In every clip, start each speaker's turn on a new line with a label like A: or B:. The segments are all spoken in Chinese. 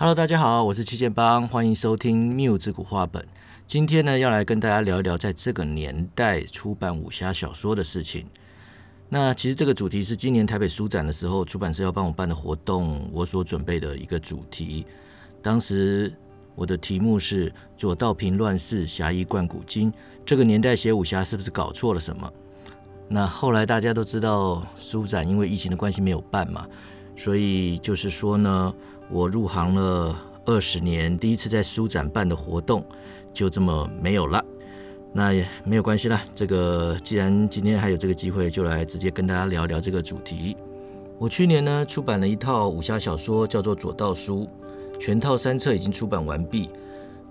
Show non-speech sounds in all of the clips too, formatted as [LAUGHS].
A: Hello，大家好，我是七剑帮，欢迎收听缪之古话本。今天呢，要来跟大家聊一聊在这个年代出版武侠小说的事情。那其实这个主题是今年台北书展的时候，出版社要帮我办的活动，我所准备的一个主题。当时我的题目是“左道平乱世，侠义贯古今”。这个年代写武侠是不是搞错了什么？那后来大家都知道，书展因为疫情的关系没有办嘛，所以就是说呢，我入行了二十年，第一次在书展办的活动就这么没有了。那也没有关系啦，这个既然今天还有这个机会，就来直接跟大家聊聊这个主题。我去年呢出版了一套武侠小说，叫做《左道书》，全套三册已经出版完毕。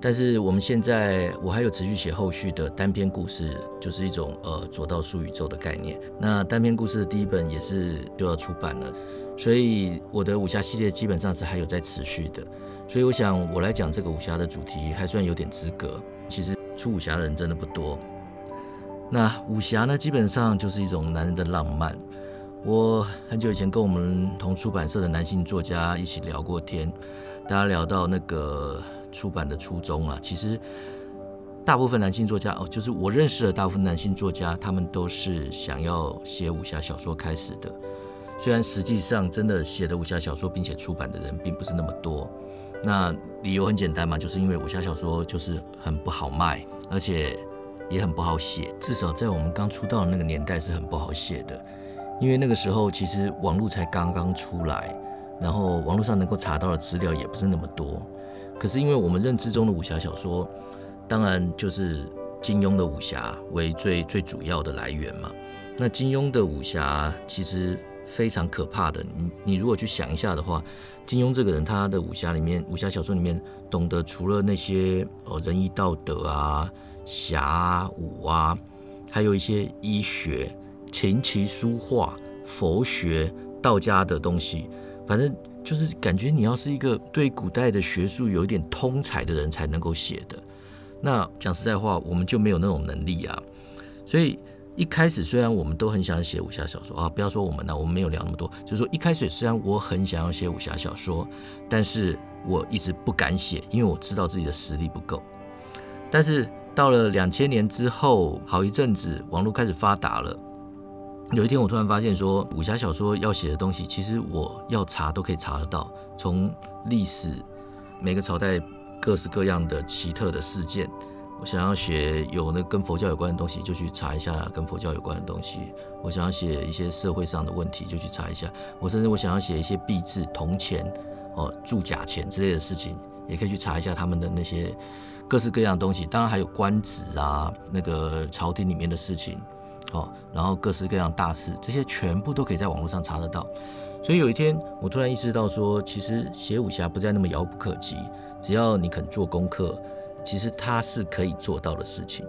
A: 但是我们现在我还有持续写后续的单篇故事，就是一种呃左道书宇宙的概念。那单篇故事的第一本也是就要出版了，所以我的武侠系列基本上是还有在持续的。所以我想我来讲这个武侠的主题还算有点资格。其实出武侠的人真的不多。那武侠呢，基本上就是一种男人的浪漫。我很久以前跟我们同出版社的男性作家一起聊过天，大家聊到那个。出版的初衷啊，其实大部分男性作家哦，就是我认识的大部分男性作家，他们都是想要写武侠小说开始的。虽然实际上真的写的武侠小说并且出版的人并不是那么多。那理由很简单嘛，就是因为武侠小说就是很不好卖，而且也很不好写。至少在我们刚出道的那个年代是很不好写的，因为那个时候其实网络才刚刚出来，然后网络上能够查到的资料也不是那么多。可是因为我们认知中的武侠小说，当然就是金庸的武侠为最最主要的来源嘛。那金庸的武侠其实非常可怕的。你你如果去想一下的话，金庸这个人他的武侠里面，武侠小说里面懂得除了那些呃仁义道德啊、侠武啊，还有一些医学、琴棋书画、佛学、道家的东西，反正。就是感觉你要是一个对古代的学术有一点通才的人才能够写的。那讲实在话，我们就没有那种能力啊。所以一开始虽然我们都很想写武侠小说啊，不要说我们了，我们没有聊那么多。就是说一开始虽然我很想要写武侠小说，但是我一直不敢写，因为我知道自己的实力不够。但是到了两千年之后，好一阵子网络开始发达了。有一天，我突然发现，说武侠小说要写的东西，其实我要查都可以查得到。从历史每个朝代各式各样的奇特的事件，我想要写有那跟佛教有关的东西，就去查一下跟佛教有关的东西；我想要写一些社会上的问题，就去查一下。我甚至我想要写一些币制、铜钱、哦铸假钱之类的事情，也可以去查一下他们的那些各式各样的东西。当然还有官职啊，那个朝廷里面的事情。哦，然后各式各样大事，这些全部都可以在网络上查得到。所以有一天，我突然意识到说，其实写武侠不再那么遥不可及，只要你肯做功课，其实他是可以做到的事情。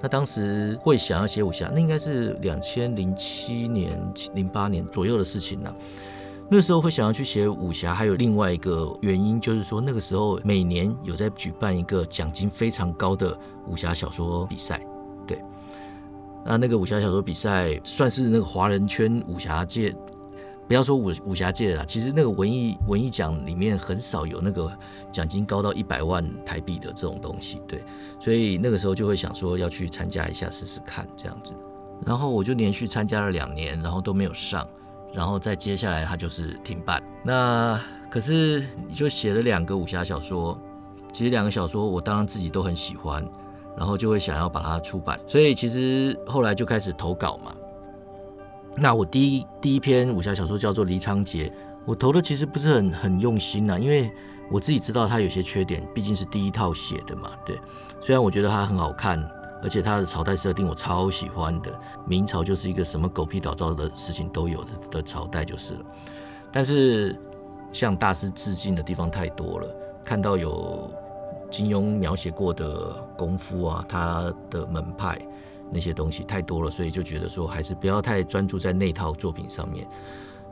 A: 那当时会想要写武侠，那应该是两千零七年、零八年左右的事情了。那时候会想要去写武侠，还有另外一个原因，就是说那个时候每年有在举办一个奖金非常高的武侠小说比赛。对那那个武侠小说比赛算是那个华人圈武侠界，不要说武武侠界啦，其实那个文艺文艺奖里面很少有那个奖金高到一百万台币的这种东西，对，所以那个时候就会想说要去参加一下试试看这样子，然后我就连续参加了两年，然后都没有上，然后再接下来他就是停办。那可是你就写了两个武侠小说，其实两个小说我当然自己都很喜欢。然后就会想要把它出版，所以其实后来就开始投稿嘛。那我第一第一篇武侠小说叫做《黎昌杰》，我投的其实不是很很用心呐，因为我自己知道它有些缺点，毕竟是第一套写的嘛。对，虽然我觉得它很好看，而且它的朝代设定我超喜欢的，明朝就是一个什么狗屁倒灶的事情都有的的朝代就是了。但是向大师致敬的地方太多了，看到有。金庸描写过的功夫啊，他的门派那些东西太多了，所以就觉得说还是不要太专注在那套作品上面。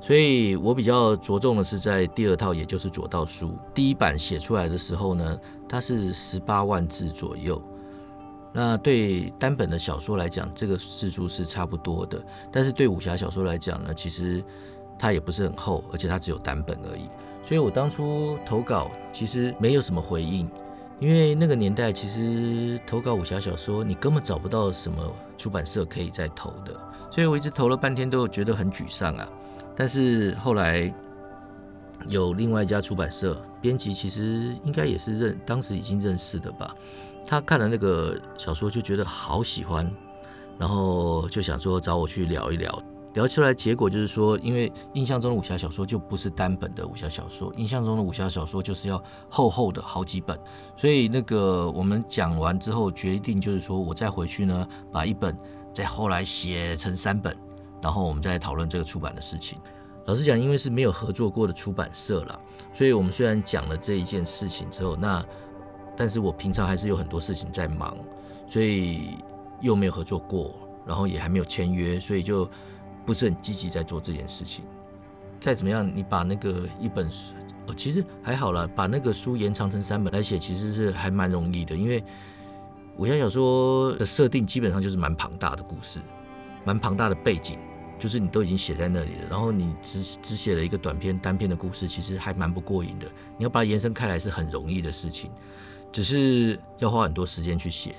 A: 所以我比较着重的是在第二套，也就是《左道书》第一版写出来的时候呢，它是十八万字左右。那对单本的小说来讲，这个字数是差不多的。但是对武侠小说来讲呢，其实它也不是很厚，而且它只有单本而已。所以我当初投稿其实没有什么回应，因为那个年代其实投稿武侠小说，你根本找不到什么出版社可以再投的，所以我一直投了半天都觉得很沮丧啊。但是后来有另外一家出版社编辑，其实应该也是认当时已经认识的吧，他看了那个小说就觉得好喜欢，然后就想说找我去聊一聊。聊出来结果就是说，因为印象中的武侠小说就不是单本的武侠小说，印象中的武侠小说就是要厚厚的好几本，所以那个我们讲完之后决定就是说我再回去呢，把一本再后来写成三本，然后我们再讨论这个出版的事情。老实讲，因为是没有合作过的出版社了，所以我们虽然讲了这一件事情之后，那但是我平常还是有很多事情在忙，所以又没有合作过，然后也还没有签约，所以就。不是很积极在做这件事情。再怎么样，你把那个一本书，哦，其实还好了，把那个书延长成三本来写，其实是还蛮容易的。因为武侠小说的设定基本上就是蛮庞大的故事，蛮庞大的背景，就是你都已经写在那里了。然后你只只写了一个短篇单篇的故事，其实还蛮不过瘾的。你要把它延伸开来是很容易的事情，只是要花很多时间去写。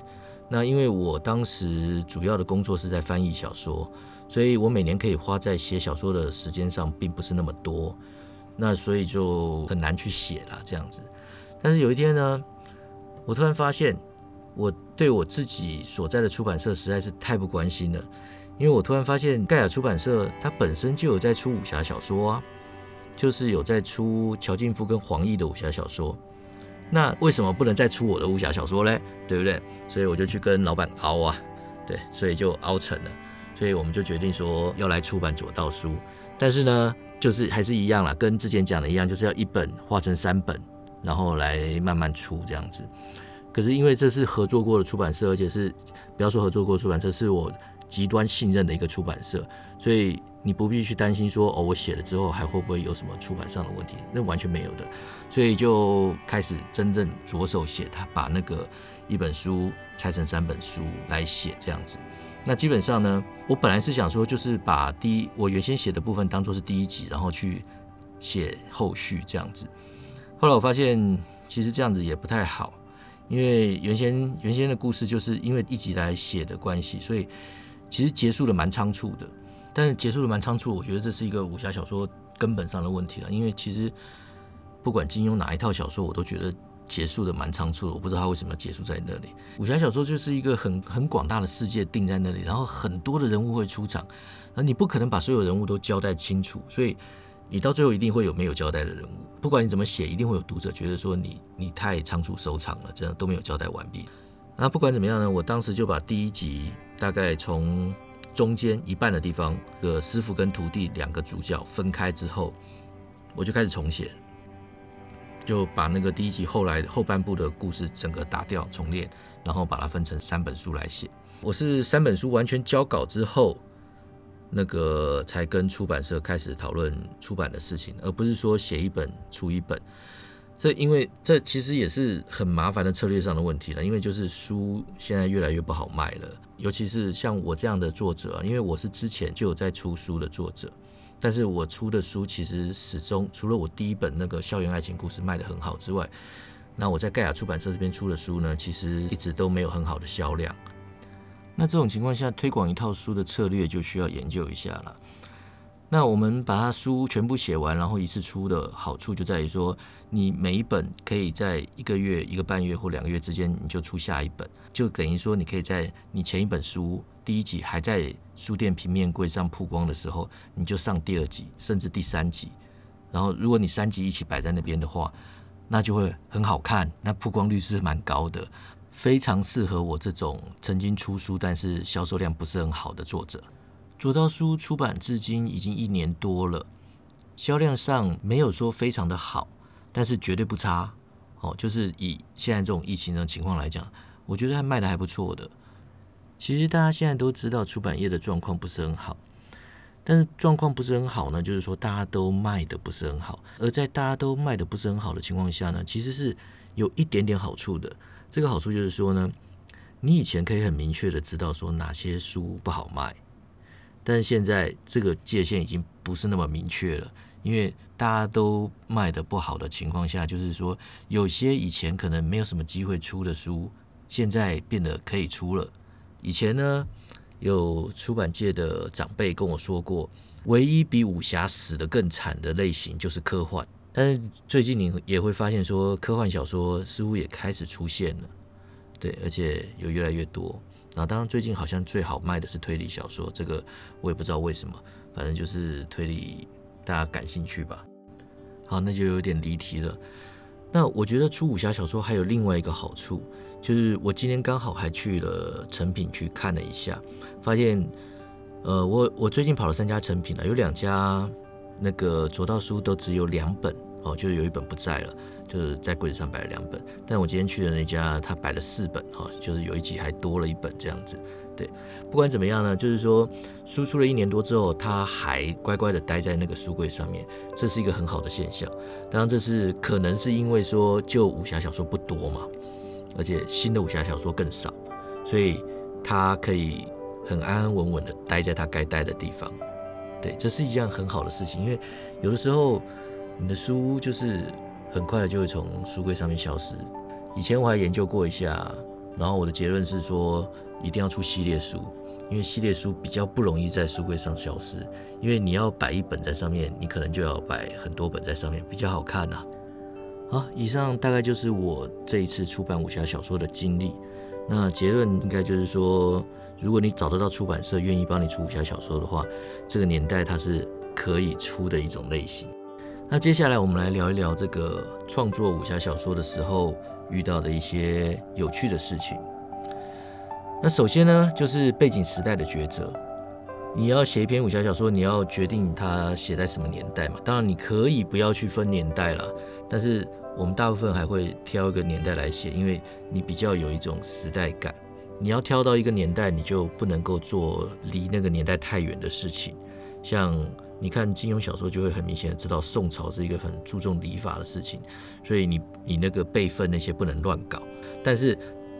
A: 那因为我当时主要的工作是在翻译小说。所以我每年可以花在写小说的时间上，并不是那么多，那所以就很难去写了这样子。但是有一天呢，我突然发现，我对我自己所在的出版社实在是太不关心了，因为我突然发现盖亚出版社它本身就有在出武侠小说啊，就是有在出乔劲夫跟黄奕的武侠小说，那为什么不能再出我的武侠小说嘞？对不对？所以我就去跟老板熬啊，对，所以就熬成了。所以我们就决定说要来出版左道书，但是呢，就是还是一样啦，跟之前讲的一样，就是要一本画成三本，然后来慢慢出这样子。可是因为这是合作过的出版社，而且是不要说合作过出版社，是我极端信任的一个出版社，所以你不必去担心说哦，我写了之后还会不会有什么出版上的问题，那完全没有的。所以就开始真正着手写它，把那个一本书拆成三本书来写这样子。那基本上呢，我本来是想说，就是把第一我原先写的部分当做是第一集，然后去写后续这样子。后来我发现，其实这样子也不太好，因为原先原先的故事就是因为一集来写的关系，所以其实结束的蛮仓促的。但是结束的蛮仓促，我觉得这是一个武侠小说根本上的问题了。因为其实不管金庸哪一套小说，我都觉得。结束的蛮仓促的，我不知道他为什么要结束在那里。武侠小说就是一个很很广大的世界定在那里，然后很多的人物会出场，而你不可能把所有人物都交代清楚，所以你到最后一定会有没有交代的人物。不管你怎么写，一定会有读者觉得说你你太仓促收场了，这样都没有交代完毕。那不管怎么样呢，我当时就把第一集大概从中间一半的地方的师傅跟徒弟两个主角分开之后，我就开始重写。就把那个第一集后来后半部的故事整个打掉重练，然后把它分成三本书来写。我是三本书完全交稿之后，那个才跟出版社开始讨论出版的事情，而不是说写一本出一本。这因为这其实也是很麻烦的策略上的问题了，因为就是书现在越来越不好卖了，尤其是像我这样的作者，因为我是之前就有在出书的作者。但是我出的书其实始终除了我第一本那个校园爱情故事卖的很好之外，那我在盖亚出版社这边出的书呢，其实一直都没有很好的销量。那这种情况下，推广一套书的策略就需要研究一下了。那我们把它书全部写完，然后一次出的好处就在于说，你每一本可以在一个月、一个半月或两个月之间，你就出下一本，就等于说你可以在你前一本书。第一集还在书店平面柜上曝光的时候，你就上第二集，甚至第三集。然后，如果你三集一起摆在那边的话，那就会很好看，那曝光率是蛮高的，非常适合我这种曾经出书但是销售量不是很好的作者。左道书出版至今已经一年多了，销量上没有说非常的好，但是绝对不差。哦，就是以现在这种疫情的情况来讲，我觉得还卖的还不错的。其实大家现在都知道出版业的状况不是很好，但是状况不是很好呢，就是说大家都卖的不是很好。而在大家都卖的不是很好的情况下呢，其实是有一点点好处的。这个好处就是说呢，你以前可以很明确的知道说哪些书不好卖，但是现在这个界限已经不是那么明确了，因为大家都卖的不好的情况下，就是说有些以前可能没有什么机会出的书，现在变得可以出了。以前呢，有出版界的长辈跟我说过，唯一比武侠死得更惨的类型就是科幻。但是最近你也会发现，说科幻小说似乎也开始出现了，对，而且有越来越多。那当然，最近好像最好卖的是推理小说，这个我也不知道为什么，反正就是推理大家感兴趣吧。好，那就有点离题了。那我觉得出武侠小说还有另外一个好处，就是我今天刚好还去了成品去看了一下，发现，呃，我我最近跑了三家成品了，有两家那个左道书都只有两本哦，就是有一本不在了。就是在柜子上摆了两本，但我今天去的那家，他摆了四本哈，就是有一集还多了一本这样子。对，不管怎么样呢，就是说输出了一年多之后，他还乖乖的待在那个书柜上面，这是一个很好的现象。当然，这是可能是因为说旧武侠小说不多嘛，而且新的武侠小说更少，所以他可以很安安稳稳的待在他该待的地方。对，这是一件很好的事情，因为有的时候你的书就是。很快的就会从书柜上面消失。以前我还研究过一下，然后我的结论是说，一定要出系列书，因为系列书比较不容易在书柜上消失。因为你要摆一本在上面，你可能就要摆很多本在上面，比较好看呐。好，以上大概就是我这一次出版武侠小说的经历。那结论应该就是说，如果你找得到出版社愿意帮你出武侠小说的话，这个年代它是可以出的一种类型。那接下来我们来聊一聊这个创作武侠小说的时候遇到的一些有趣的事情。那首先呢，就是背景时代的抉择。你要写一篇武侠小说，你要决定它写在什么年代嘛？当然你可以不要去分年代了，但是我们大部分还会挑一个年代来写，因为你比较有一种时代感。你要挑到一个年代，你就不能够做离那个年代太远的事情，像。你看金庸小说就会很明显的知道宋朝是一个很注重礼法的事情，所以你你那个辈分那些不能乱搞。但是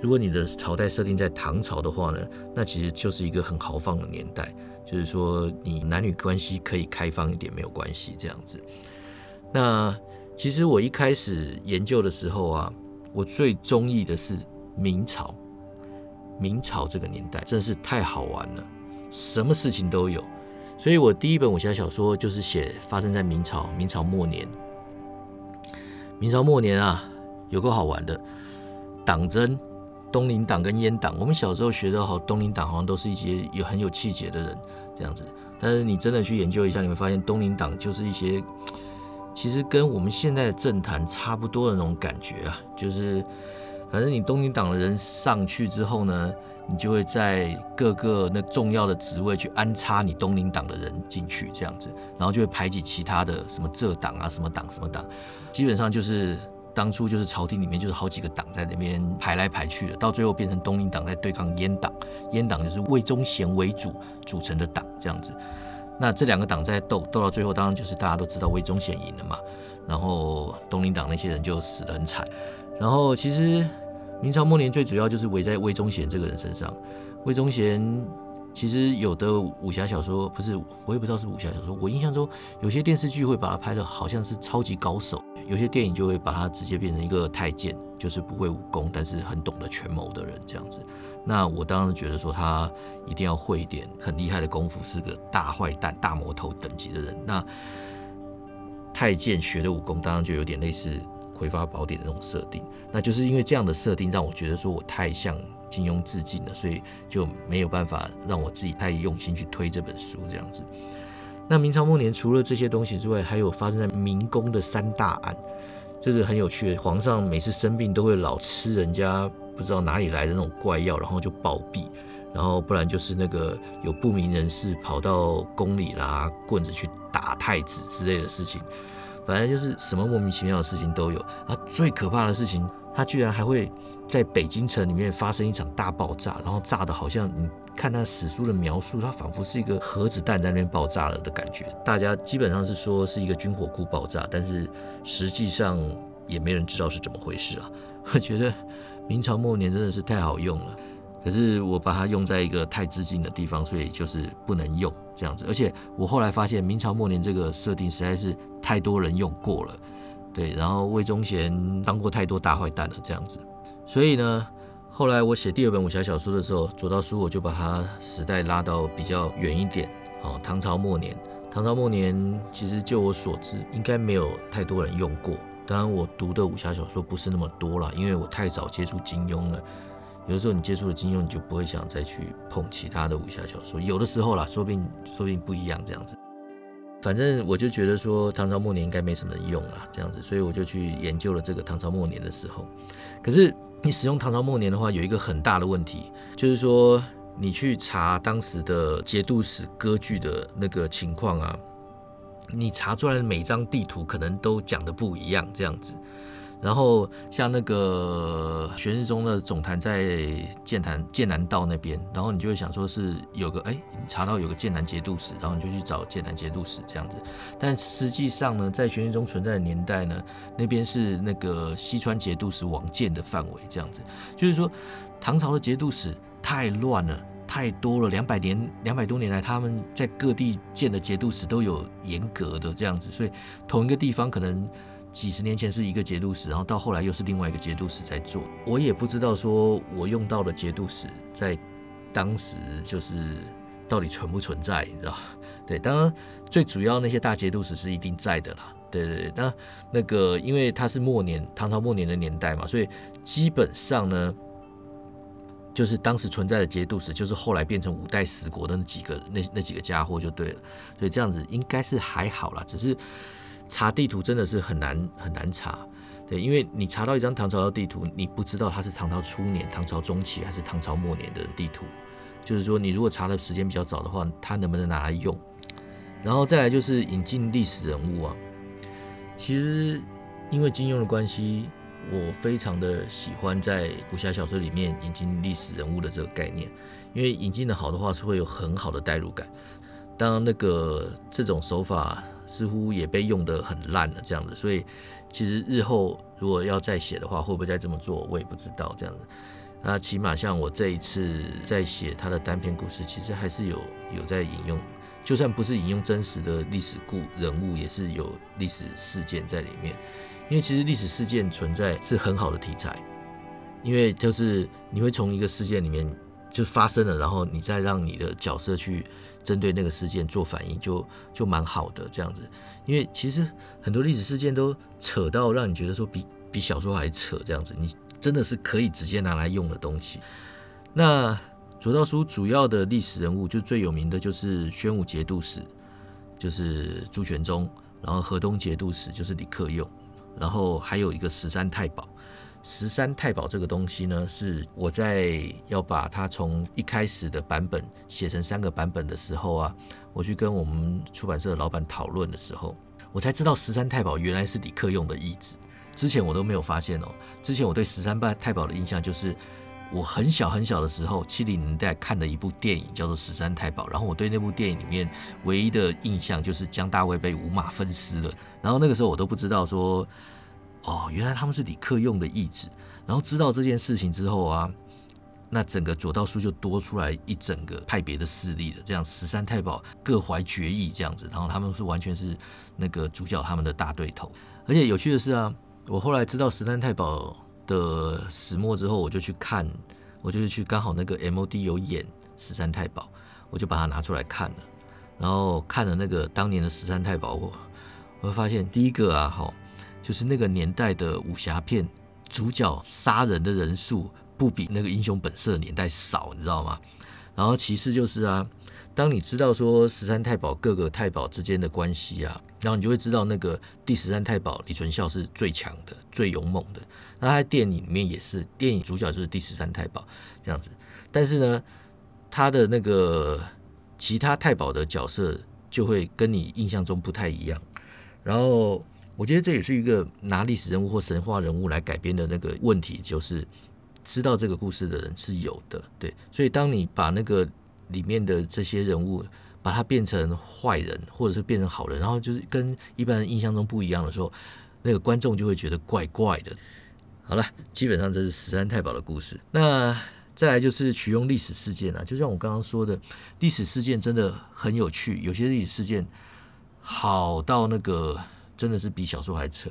A: 如果你的朝代设定在唐朝的话呢，那其实就是一个很豪放的年代，就是说你男女关系可以开放一点没有关系这样子。那其实我一开始研究的时候啊，我最中意的是明朝，明朝这个年代真是太好玩了，什么事情都有。所以我第一本武侠小说就是写发生在明朝，明朝末年。明朝末年啊，有个好玩的党争，东林党跟阉党。我们小时候学的好，东林党好像都是一些有很有气节的人这样子。但是你真的去研究一下，你会发现东林党就是一些其实跟我们现在的政坛差不多的那种感觉啊，就是反正你东林党的人上去之后呢。你就会在各个那重要的职位去安插你东林党的人进去，这样子，然后就会排挤其他的什么浙党啊、什么党、什么党，基本上就是当初就是朝廷里面就是好几个党在那边排来排去的，到最后变成东林党在对抗阉党，阉党就是魏忠贤为主组成的党这样子。那这两个党在斗，斗到最后当然就是大家都知道魏忠贤赢了嘛，然后东林党那些人就死得很惨，然后其实。明朝末年最主要就是围在魏忠贤这个人身上。魏忠贤其实有的武侠小说不是，我也不知道是武侠小说。我印象中有些电视剧会把它拍的好像是超级高手，有些电影就会把它直接变成一个太监，就是不会武功，但是很懂得权谋的人这样子。那我当然觉得说他一定要会一点很厉害的功夫，是个大坏蛋、大魔头等级的人。那太监学的武功当然就有点类似。葵花宝典的那种设定，那就是因为这样的设定让我觉得说我太像金庸致敬了，所以就没有办法让我自己太用心去推这本书这样子。那明朝末年除了这些东西之外，还有发生在明宫的三大案，这是很有趣的。皇上每次生病都会老吃人家不知道哪里来的那种怪药，然后就暴毙，然后不然就是那个有不明人士跑到宫里拿棍子去打太子之类的事情。反正就是什么莫名其妙的事情都有啊！最可怕的事情，它居然还会在北京城里面发生一场大爆炸，然后炸的好像你看那史书的描述，它仿佛是一个核子弹在那边爆炸了的感觉。大家基本上是说是一个军火库爆炸，但是实际上也没人知道是怎么回事啊！[LAUGHS] 我觉得明朝末年真的是太好用了。可是我把它用在一个太致敬的地方，所以就是不能用这样子。而且我后来发现，明朝末年这个设定实在是太多人用过了，对，然后魏忠贤当过太多大坏蛋了这样子。所以呢，后来我写第二本武侠小说的时候，左道书我就把它时代拉到比较远一点，哦，唐朝末年。唐朝末年其实就我所知，应该没有太多人用过。当然，我读的武侠小说不是那么多了，因为我太早接触金庸了。有的时候你接触了金庸，你就不会想再去碰其他的武侠小说。有的时候啦，说不定说不定不一样这样子。反正我就觉得说唐朝末年应该没什么人用啦，这样子，所以我就去研究了这个唐朝末年的时候。可是你使用唐朝末年的话，有一个很大的问题，就是说你去查当时的节度使割据的那个情况啊，你查出来的每张地图可能都讲的不一样，这样子。然后像那个玄日宗的总坛在剑潭剑南道那边，然后你就会想说是有个哎，查到有个剑南节度使，然后你就去找剑南节度使这样子。但实际上呢，在玄日宗存在的年代呢，那边是那个西川节度使王建的范围这样子。就是说，唐朝的节度使太乱了，太多了，两百年两百多年来，他们在各地建的节度使都有严格的这样子，所以同一个地方可能。几十年前是一个节度使，然后到后来又是另外一个节度使在做。我也不知道说我用到的节度使在当时就是到底存不存在，你知道 [LAUGHS] 对，当然最主要那些大节度使是一定在的啦。对对对，那那个因为它是末年唐朝末年的年代嘛，所以基本上呢，就是当时存在的节度使就是后来变成五代十国的那几个那那几个家伙就对了。所以这样子应该是还好啦，只是。查地图真的是很难很难查，对，因为你查到一张唐朝的地图，你不知道它是唐朝初年、唐朝中期还是唐朝末年的地图，就是说你如果查的时间比较早的话，它能不能拿来用？然后再来就是引进历史人物啊，其实因为金庸的关系，我非常的喜欢在武侠小说里面引进历史人物的这个概念，因为引进的好的话是会有很好的代入感。当那个这种手法。似乎也被用得很烂了，这样子，所以其实日后如果要再写的话，会不会再这么做，我也不知道。这样子，那起码像我这一次在写他的单篇故事，其实还是有有在引用，就算不是引用真实的历史故人物，也是有历史事件在里面。因为其实历史事件存在是很好的题材，因为就是你会从一个事件里面就发生了，然后你再让你的角色去。针对那个事件做反应，就就蛮好的这样子，因为其实很多历史事件都扯到让你觉得说比比小说还扯这样子，你真的是可以直接拿来用的东西。那左道书主要的历史人物就最有名的就是宣武节度使，就是朱全忠，然后河东节度使就是李克用，然后还有一个十三太保。十三太保这个东西呢，是我在要把它从一开始的版本写成三个版本的时候啊，我去跟我们出版社的老板讨论的时候，我才知道十三太保原来是李克用的意志。之前我都没有发现哦。之前我对十三太保的印象就是，我很小很小的时候，七零年代看的一部电影叫做《十三太保》，然后我对那部电影里面唯一的印象就是姜大卫被五马分尸了，然后那个时候我都不知道说。哦，原来他们是李克用的义子。然后知道这件事情之后啊，那整个左道书就多出来一整个派别的势力了。这样十三太保各怀绝艺，这样子，然后他们是完全是那个主角他们的大对头。而且有趣的是啊，我后来知道十三太保的始末之后，我就去看，我就去刚好那个 M O D 有演十三太保，我就把它拿出来看了。然后看了那个当年的十三太保，我我会发现第一个啊，哈。就是那个年代的武侠片，主角杀人的人数不比那个英雄本色年代少，你知道吗？然后其次就是啊，当你知道说十三太保各个太保之间的关系啊，然后你就会知道那个第十三太保李存孝是最强的、最勇猛的。那他在电影里面也是，电影主角就是第十三太保这样子。但是呢，他的那个其他太保的角色就会跟你印象中不太一样，然后。我觉得这也是一个拿历史人物或神话人物来改编的那个问题，就是知道这个故事的人是有的，对。所以当你把那个里面的这些人物把它变成坏人，或者是变成好人，然后就是跟一般人印象中不一样的时候，那个观众就会觉得怪怪的。好了，基本上这是十三太保的故事。那再来就是取用历史事件啊，就像我刚刚说的，历史事件真的很有趣，有些历史事件好到那个真的是比小说还扯。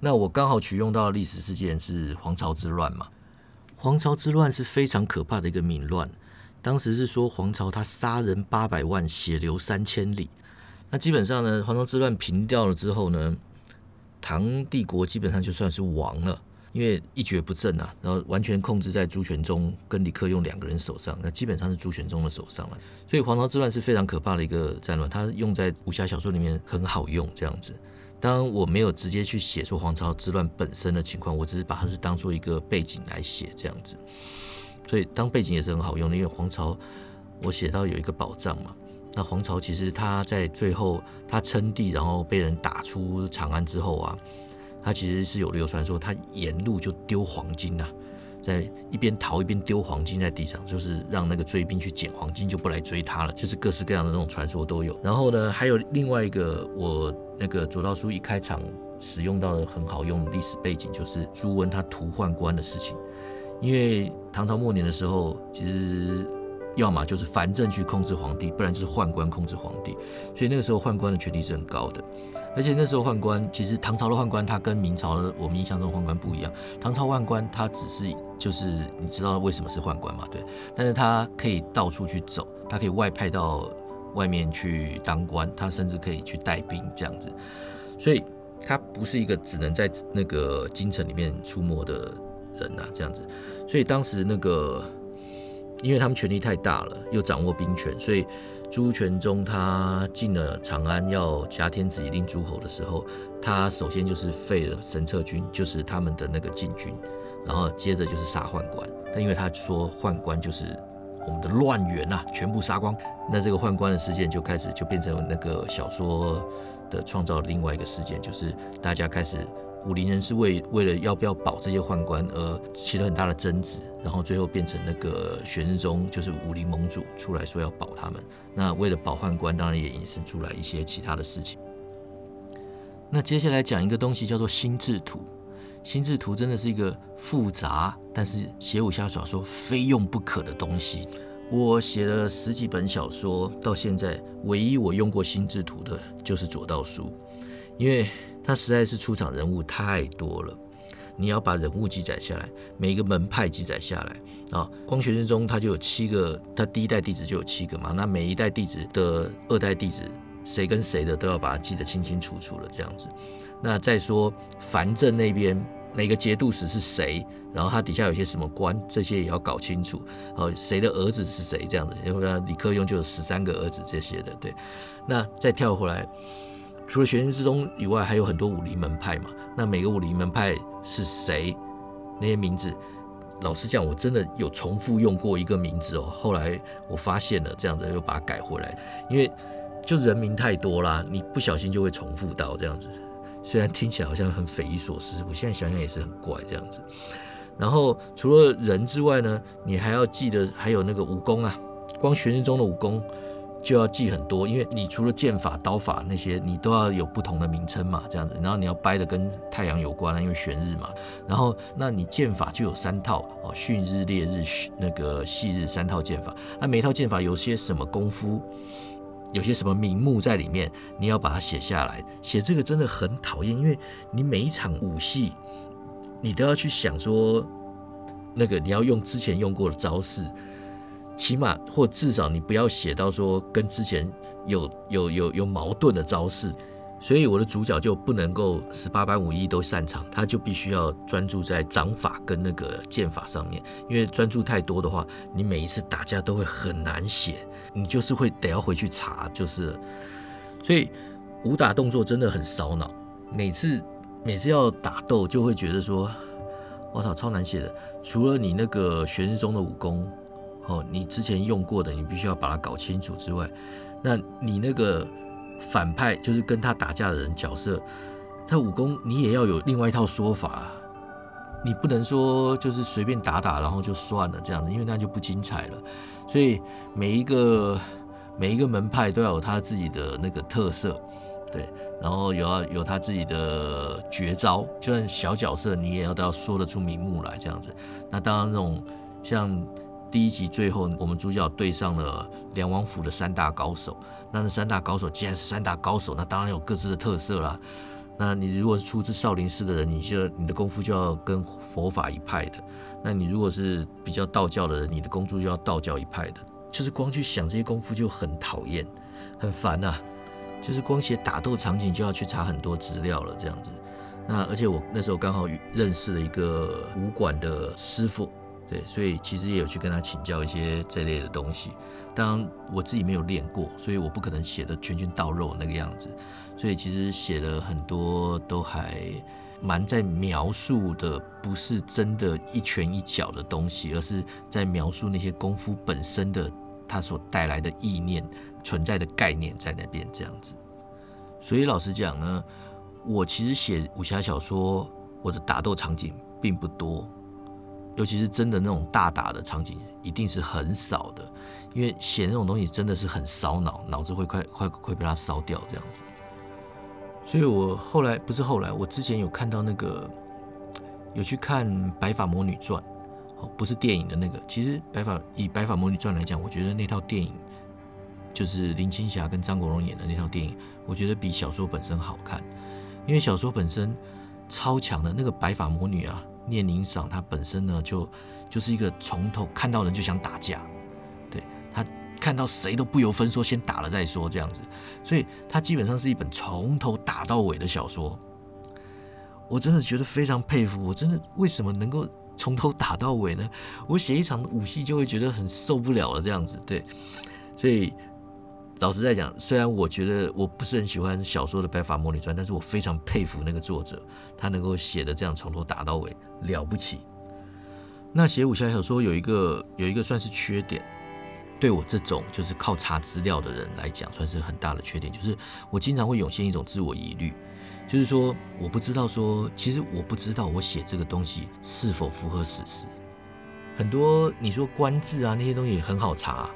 A: 那我刚好取用到的历史事件是黄巢之乱嘛？黄巢之乱是非常可怕的一个民乱，当时是说黄巢他杀人八百万，血流三千里。那基本上呢，黄巢之乱平掉了之后呢，唐帝国基本上就算是亡了，因为一蹶不振啊，然后完全控制在朱全忠跟李克用两个人手上，那基本上是朱全忠的手上了。所以黄巢之乱是非常可怕的一个战乱，它用在武侠小说里面很好用这样子。当，我没有直接去写出黄巢之乱本身的情况，我只是把它是当做一个背景来写这样子。所以当背景也是很好用的，因为黄巢我写到有一个宝藏嘛。那黄巢其实他在最后他称帝，然后被人打出长安之后啊，他其实是有流传说他沿路就丢黄金呐。在一边逃一边丢黄金在地上，就是让那个追兵去捡黄金，就不来追他了。就是各式各样的那种传说都有。然后呢，还有另外一个，我那个左道书一开场使用到的很好用的历史背景，就是朱温他屠宦官的事情。因为唐朝末年的时候，其实要么就是藩镇去控制皇帝，不然就是宦官控制皇帝，所以那个时候宦官的权力是很高的。而且那时候宦官，其实唐朝的宦官他跟明朝的我们印象中宦官不一样。唐朝宦官他只是就是你知道为什么是宦官嘛？对，但是他可以到处去走，他可以外派到外面去当官，他甚至可以去带兵这样子。所以他不是一个只能在那个京城里面出没的人呐，这样子。所以当时那个，因为他们权力太大了，又掌握兵权，所以。朱全忠他进了长安，要挟天子以令诸侯的时候，他首先就是废了神策军，就是他们的那个禁军，然后接着就是杀宦官。但因为他说宦官就是我们的乱源呐，全部杀光，那这个宦官的事件就开始就变成那个小说的创造另外一个事件，就是大家开始。武林人是为为了要不要保这些宦官而起了很大的争执，然后最后变成那个玄日宗就是武林盟主出来说要保他们。那为了保宦官，当然也引申出来一些其他的事情。那接下来讲一个东西叫做心智图，心智图真的是一个复杂，但是写武侠小说非用不可的东西。我写了十几本小说，到现在唯一我用过心智图的就是左道书，因为。他实在是出场人物太多了，你要把人物记载下来，每一个门派记载下来啊。光学之中他就有七个，他第一代弟子就有七个嘛。那每一代弟子的二代弟子，谁跟谁的都要把它记得清清楚楚了，这样子。那再说樊镇那边每个节度使是谁，然后他底下有些什么官，这些也要搞清楚。哦，谁的儿子是谁这样子？因为李克用就有十三个儿子这些的，对。那再跳回来。除了玄阴之中以外，还有很多武林门派嘛。那每个武林门派是谁？那些名字，老实讲，我真的有重复用过一个名字哦。后来我发现了，这样子又把它改回来，因为就人名太多啦，你不小心就会重复到这样子。虽然听起来好像很匪夷所思，我现在想想也是很怪这样子。然后除了人之外呢，你还要记得还有那个武功啊，光玄日中的武功。就要记很多，因为你除了剑法、刀法那些，你都要有不同的名称嘛，这样子。然后你要掰的跟太阳有关因为玄日嘛。然后，那你剑法就有三套哦，巽日、烈日、那个细日三套剑法。那每一套剑法有些什么功夫，有些什么名目在里面，你要把它写下来。写这个真的很讨厌，因为你每一场武戏，你都要去想说，那个你要用之前用过的招式。起码或至少你不要写到说跟之前有有有有矛盾的招式，所以我的主角就不能够十八般武艺都擅长，他就必须要专注在掌法跟那个剑法上面。因为专注太多的话，你每一次打架都会很难写，你就是会得要回去查，就是。所以武打动作真的很烧脑，每次每次要打斗就会觉得说，我操，超难写的。除了你那个玄日中的武功。哦，你之前用过的，你必须要把它搞清楚之外，那你那个反派就是跟他打架的人角色，他武功你也要有另外一套说法，你不能说就是随便打打然后就算了这样子，因为那就不精彩了。所以每一个每一个门派都要有他自己的那个特色，对，然后有要有他自己的绝招，就算小角色你也要都要说得出名目来这样子。那当然那种。像第一集最后，我们主角对上了梁王府的三大高手。那那三大高手既然是三大高手，那当然有各自的特色啦。那你如果是出自少林寺的人，你就你的功夫就要跟佛法一派的；那你如果是比较道教的人，你的工作就要道教一派的。就是光去想这些功夫就很讨厌、很烦呐。就是光写打斗场景就要去查很多资料了，这样子。那而且我那时候刚好认识了一个武馆的师傅，对，所以其实也有去跟他请教一些这类的东西。当然我自己没有练过，所以我不可能写的拳拳到肉那个样子。所以其实写了很多都还蛮在描述的，不是真的一拳一脚的东西，而是在描述那些功夫本身的它所带来的意念。存在的概念在那边这样子，所以老实讲呢，我其实写武侠小说，我的打斗场景并不多，尤其是真的那种大打的场景，一定是很少的，因为写那种东西真的是很烧脑，脑子会快快快被它烧掉这样子。所以我后来不是后来，我之前有看到那个有去看《白发魔女传》，哦，不是电影的那个，其实白发以《白发魔女传》来讲，我觉得那套电影。就是林青霞跟张国荣演的那套电影，我觉得比小说本身好看，因为小说本身超强的那个白发魔女啊，念宁赏她本身呢就就是一个从头看到人就想打架，看到谁都不由分说，先打了再说这样子，所以她基本上是一本从头打到尾的小说。我真的觉得非常佩服，我真的为什么能够从头打到尾呢？我写一场武戏就会觉得很受不了了这样子，对，所以。老实在讲，虽然我觉得我不是很喜欢小说的《白发魔女传》，但是我非常佩服那个作者，他能够写的这样从头打到尾，了不起。那写武侠小说有一个有一个算是缺点，对我这种就是靠查资料的人来讲，算是很大的缺点，就是我经常会涌现一种自我疑虑，就是说我不知道说，其实我不知道我写这个东西是否符合史实。很多你说官字啊那些东西很好查。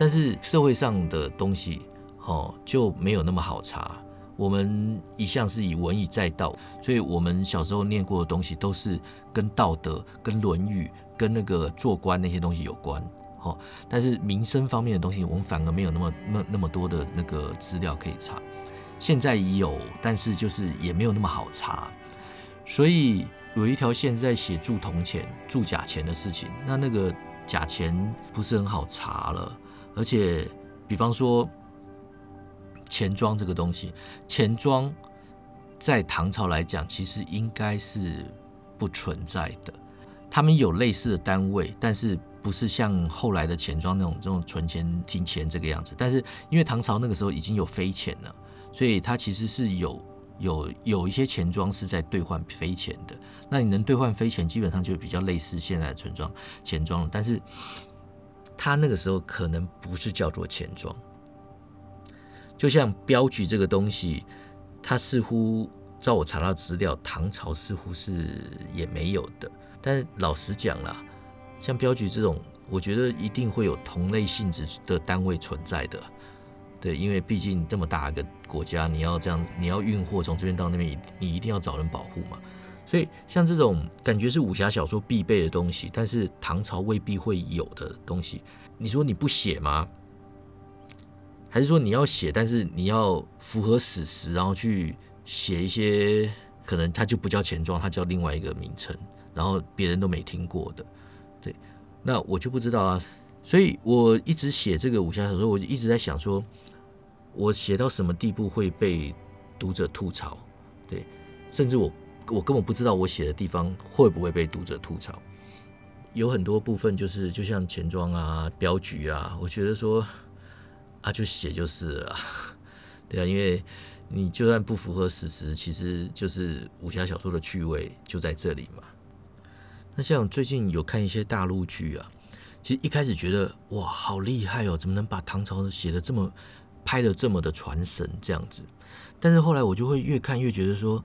A: 但是社会上的东西，哦，就没有那么好查。我们一向是以文以载道，所以我们小时候念过的东西都是跟道德、跟《论语》、跟那个做官那些东西有关。哦，但是民生方面的东西，我们反而没有那么那那么多的那个资料可以查。现在有，但是就是也没有那么好查。所以有一条线在写铸铜钱、铸假钱的事情，那那个假钱不是很好查了。而且，比方说钱庄这个东西，钱庄在唐朝来讲，其实应该是不存在的。他们有类似的单位，但是不是像后来的钱庄那种这种存钱停钱这个样子。但是因为唐朝那个时候已经有飞钱了，所以它其实是有有有一些钱庄是在兑换飞钱的。那你能兑换飞钱，基本上就比较类似现在的存庄钱庄了。但是他那个时候可能不是叫做钱庄，就像镖局这个东西，它似乎照我查到资料，唐朝似乎是也没有的。但老实讲啦，像镖局这种，我觉得一定会有同类性质的单位存在的。对，因为毕竟这么大一个国家，你要这样，你要运货从这边到那边，你一定要找人保护嘛。所以，像这种感觉是武侠小说必备的东西，但是唐朝未必会有的东西，你说你不写吗？还是说你要写，但是你要符合史实，然后去写一些可能它就不叫钱庄，它叫另外一个名称，然后别人都没听过的，那我就不知道啊。所以我一直写这个武侠小说，我一直在想说，我写到什么地步会被读者吐槽？对，甚至我。我根本不知道我写的地方会不会被读者吐槽，有很多部分就是就像钱庄啊、镖局啊，我觉得说啊就写就是了，[LAUGHS] 对啊，因为你就算不符合史实，其实就是武侠小说的趣味就在这里嘛。那像最近有看一些大陆剧啊，其实一开始觉得哇好厉害哦，怎么能把唐朝写的这么拍的这么的传神这样子？但是后来我就会越看越觉得说。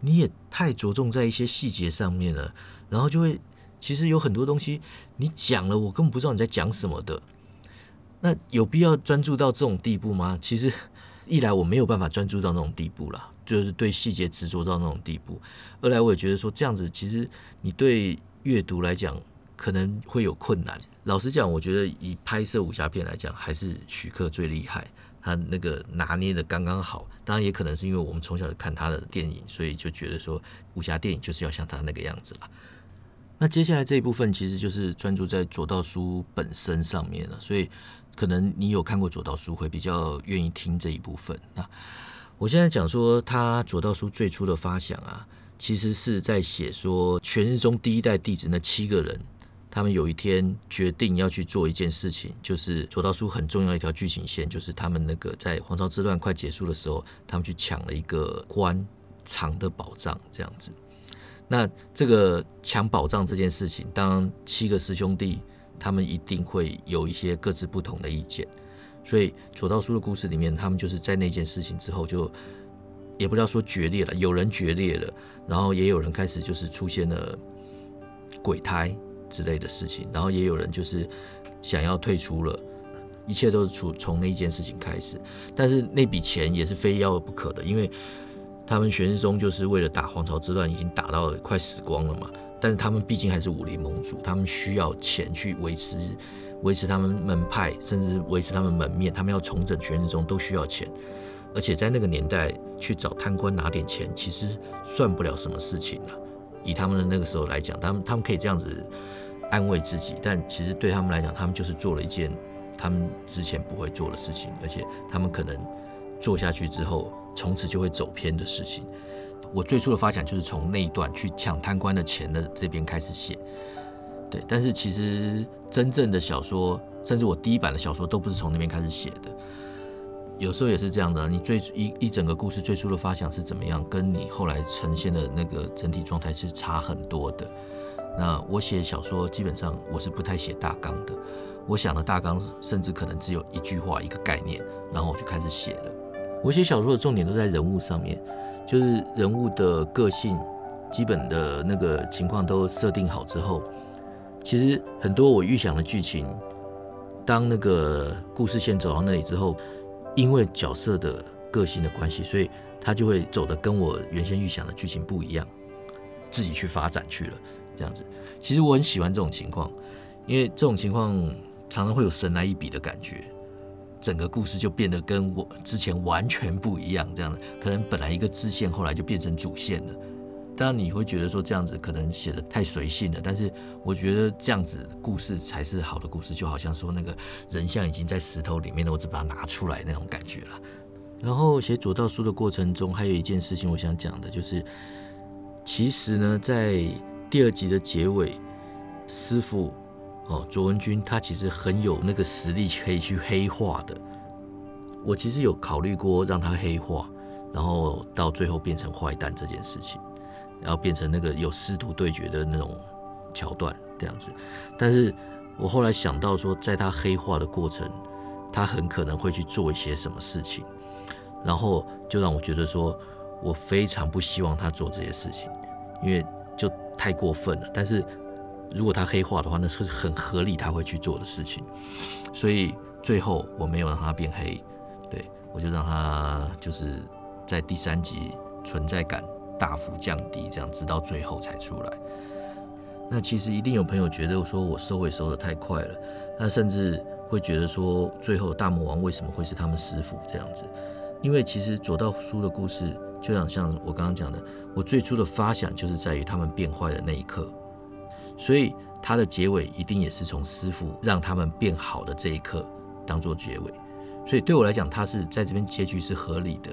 A: 你也太着重在一些细节上面了，然后就会其实有很多东西你讲了，我根本不知道你在讲什么的。那有必要专注到这种地步吗？其实 [LAUGHS] 一来我没有办法专注到那种地步了，就是对细节执着到那种地步；二来我也觉得说这样子，其实你对阅读来讲可能会有困难。老实讲，我觉得以拍摄武侠片来讲，还是许克最厉害，他那个拿捏的刚刚好。当然，也可能是因为我们从小就看他的电影，所以就觉得说武侠电影就是要像他那个样子啦。那接下来这一部分其实就是专注在左道书本身上面了，所以可能你有看过左道书，会比较愿意听这一部分。那我现在讲说他左道书最初的发想啊，其实是在写说全日中第一代弟子那七个人，他们有一天决定要去做一件事情，就是左道书很重要一条剧情线，就是他们那个在黄巢之乱快结束的时候，他们去抢了一个官藏的宝藏，这样子。那这个抢宝藏这件事情，当七个师兄弟他们一定会有一些各自不同的意见，所以左道书的故事里面，他们就是在那件事情之后，就也不知道说决裂了，有人决裂了，然后也有人开始就是出现了鬼胎之类的事情，然后也有人就是想要退出了，一切都是从从那一件事情开始，但是那笔钱也是非要不可的，因为。他们玄宗就是为了打皇朝之乱，已经打到快死光了嘛。但是他们毕竟还是武林盟主，他们需要钱去维持维持他们门派，甚至维持他们门面。他们要重整全日中都需要钱，而且在那个年代去找贪官拿点钱，其实算不了什么事情啊。以他们的那个时候来讲，他们他们可以这样子安慰自己，但其实对他们来讲，他们就是做了一件他们之前不会做的事情，而且他们可能做下去之后。从此就会走偏的事情。我最初的发想就是从那一段去抢贪官的钱的这边开始写，对。但是其实真正的小说，甚至我第一版的小说都不是从那边开始写的。有时候也是这样的，你最一一整个故事最初的发想是怎么样，跟你后来呈现的那个整体状态是差很多的。那我写小说基本上我是不太写大纲的，我想的大纲甚至可能只有一句话一个概念，然后我就开始写了。我写小说的重点都在人物上面，就是人物的个性、基本的那个情况都设定好之后，其实很多我预想的剧情，当那个故事线走到那里之后，因为角色的个性的关系，所以他就会走的跟我原先预想的剧情不一样，自己去发展去了，这样子。其实我很喜欢这种情况，因为这种情况常常会有神来一笔的感觉。整个故事就变得跟我之前完全不一样，这样子可能本来一个支线，后来就变成主线了。当然你会觉得说这样子可能写的太随性了，但是我觉得这样子故事才是好的故事，就好像说那个人像已经在石头里面了，我只把它拿出来那种感觉了。然后写左道书的过程中，还有一件事情我想讲的，就是其实呢，在第二集的结尾，师傅。哦，卓文君他其实很有那个实力可以去黑化的。我其实有考虑过让他黑化，然后到最后变成坏蛋这件事情，然后变成那个有师徒对决的那种桥段这样子。但是我后来想到说，在他黑化的过程，他很可能会去做一些什么事情，然后就让我觉得说，我非常不希望他做这些事情，因为就太过分了。但是。如果他黑化的话，那是很合理他会去做的事情，所以最后我没有让他变黑，对我就让他就是在第三集存在感大幅降低，这样直到最后才出来。那其实一定有朋友觉得说我收尾收的太快了，那甚至会觉得说最后大魔王为什么会是他们师傅这样子？因为其实左道书的故事就像像我刚刚讲的，我最初的发想就是在于他们变坏的那一刻。所以它的结尾一定也是从师傅让他们变好的这一刻当做结尾，所以对我来讲，它是在这边结局是合理的。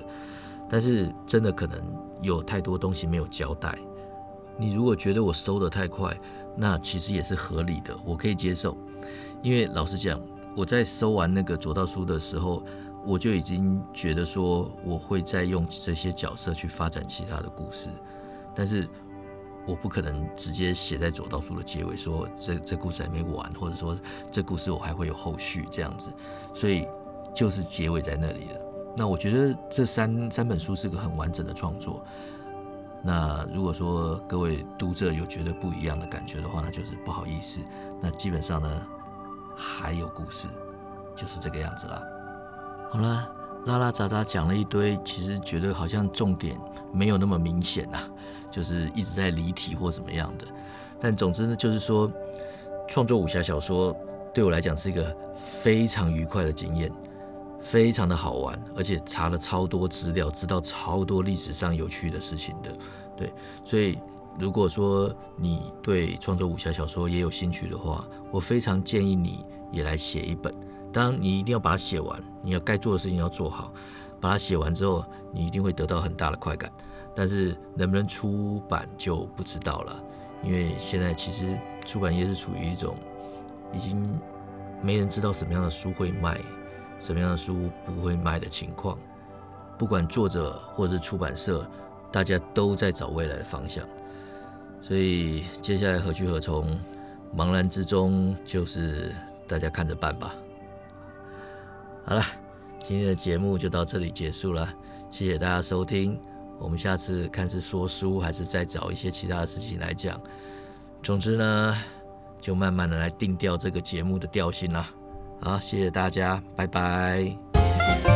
A: 但是真的可能有太多东西没有交代。你如果觉得我收的太快，那其实也是合理的，我可以接受。因为老实讲，我在收完那个左道书的时候，我就已经觉得说我会再用这些角色去发展其他的故事，但是。我不可能直接写在左道书的结尾，说这这故事还没完，或者说这故事我还会有后续这样子，所以就是结尾在那里了。那我觉得这三三本书是个很完整的创作。那如果说各位读者有觉得不一样的感觉的话，那就是不好意思。那基本上呢，还有故事，就是这个样子啦。好了，拉拉杂杂讲了一堆，其实觉得好像重点没有那么明显呐。就是一直在离题或怎么样的，但总之呢，就是说，创作武侠小说对我来讲是一个非常愉快的经验，非常的好玩，而且查了超多资料，知道超多历史上有趣的事情的。对，所以如果说你对创作武侠小说也有兴趣的话，我非常建议你也来写一本。当然，你一定要把它写完，你要该做的事情要做好。把它写完之后，你一定会得到很大的快感。但是能不能出版就不知道了，因为现在其实出版业是处于一种已经没人知道什么样的书会卖，什么样的书不会卖的情况。不管作者或者是出版社，大家都在找未来的方向。所以接下来何去何从，茫然之中，就是大家看着办吧。好了，今天的节目就到这里结束了，谢谢大家收听。我们下次看是说书，还是再找一些其他的事情来讲。总之呢，就慢慢的来定调这个节目的调性啦。好谢谢大家拜拜。